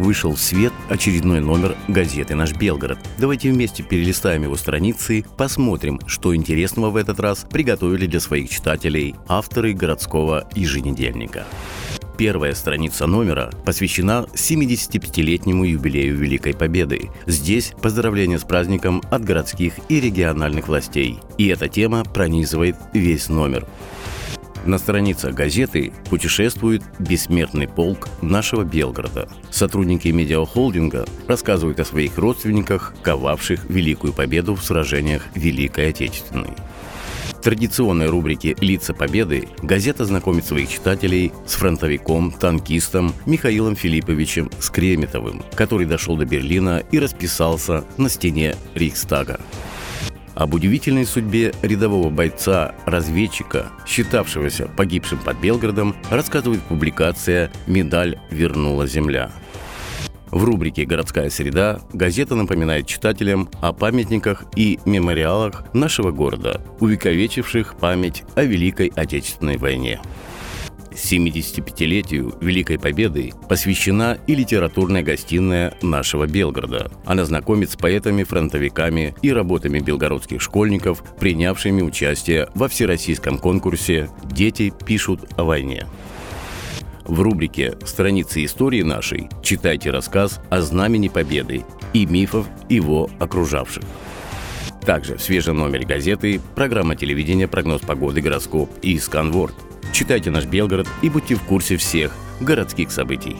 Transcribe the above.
вышел в свет очередной номер газеты «Наш Белгород». Давайте вместе перелистаем его страницы, посмотрим, что интересного в этот раз приготовили для своих читателей авторы городского еженедельника. Первая страница номера посвящена 75-летнему юбилею Великой Победы. Здесь поздравления с праздником от городских и региональных властей. И эта тема пронизывает весь номер. На страницах газеты путешествует бессмертный полк нашего Белгорода. Сотрудники медиахолдинга рассказывают о своих родственниках, ковавших Великую Победу в сражениях Великой Отечественной. В традиционной рубрике «Лица Победы» газета знакомит своих читателей с фронтовиком, танкистом Михаилом Филипповичем Скреметовым, который дошел до Берлина и расписался на стене Рейхстага. Об удивительной судьбе рядового бойца-разведчика, считавшегося погибшим под Белгородом, рассказывает публикация «Медаль вернула земля». В рубрике «Городская среда» газета напоминает читателям о памятниках и мемориалах нашего города, увековечивших память о Великой Отечественной войне. 75-летию Великой Победы посвящена и литературная гостиная нашего Белгорода. Она знакомит с поэтами-фронтовиками и работами белгородских школьников, принявшими участие во всероссийском конкурсе «Дети пишут о войне». В рубрике «Страницы истории нашей» читайте рассказ о знамени Победы и мифов его окружавших. Также в свежем номере газеты программа телевидения «Прогноз погоды, гороскоп» и «Сканворд». Читайте наш Белгород и будьте в курсе всех городских событий.